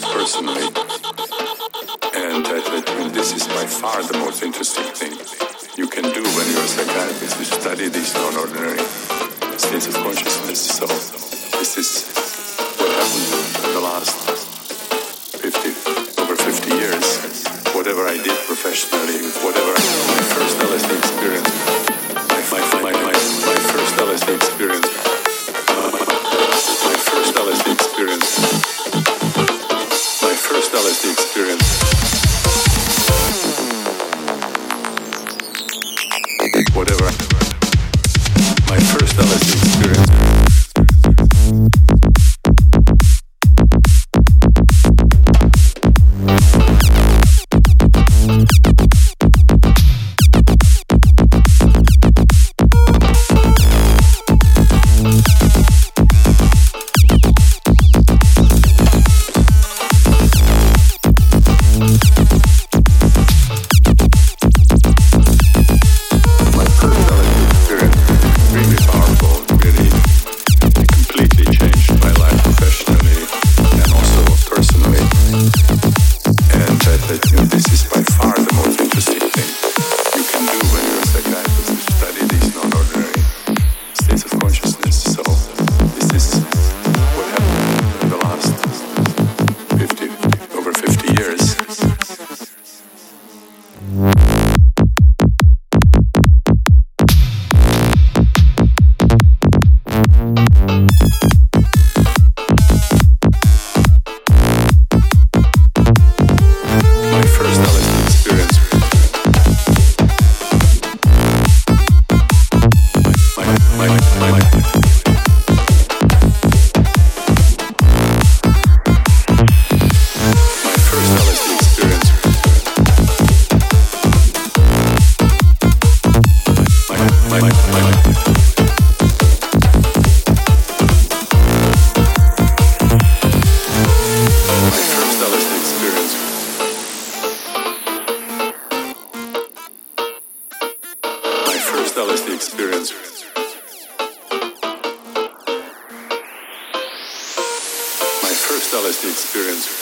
personally, and I, this is by far the most interesting thing you can do when you're a psychiatrist is study these non-ordinary states of consciousness. So this is what happened in the last 50, over 50 years. Whatever I did professionally, whatever LSD experience. My, my, first LSD experience.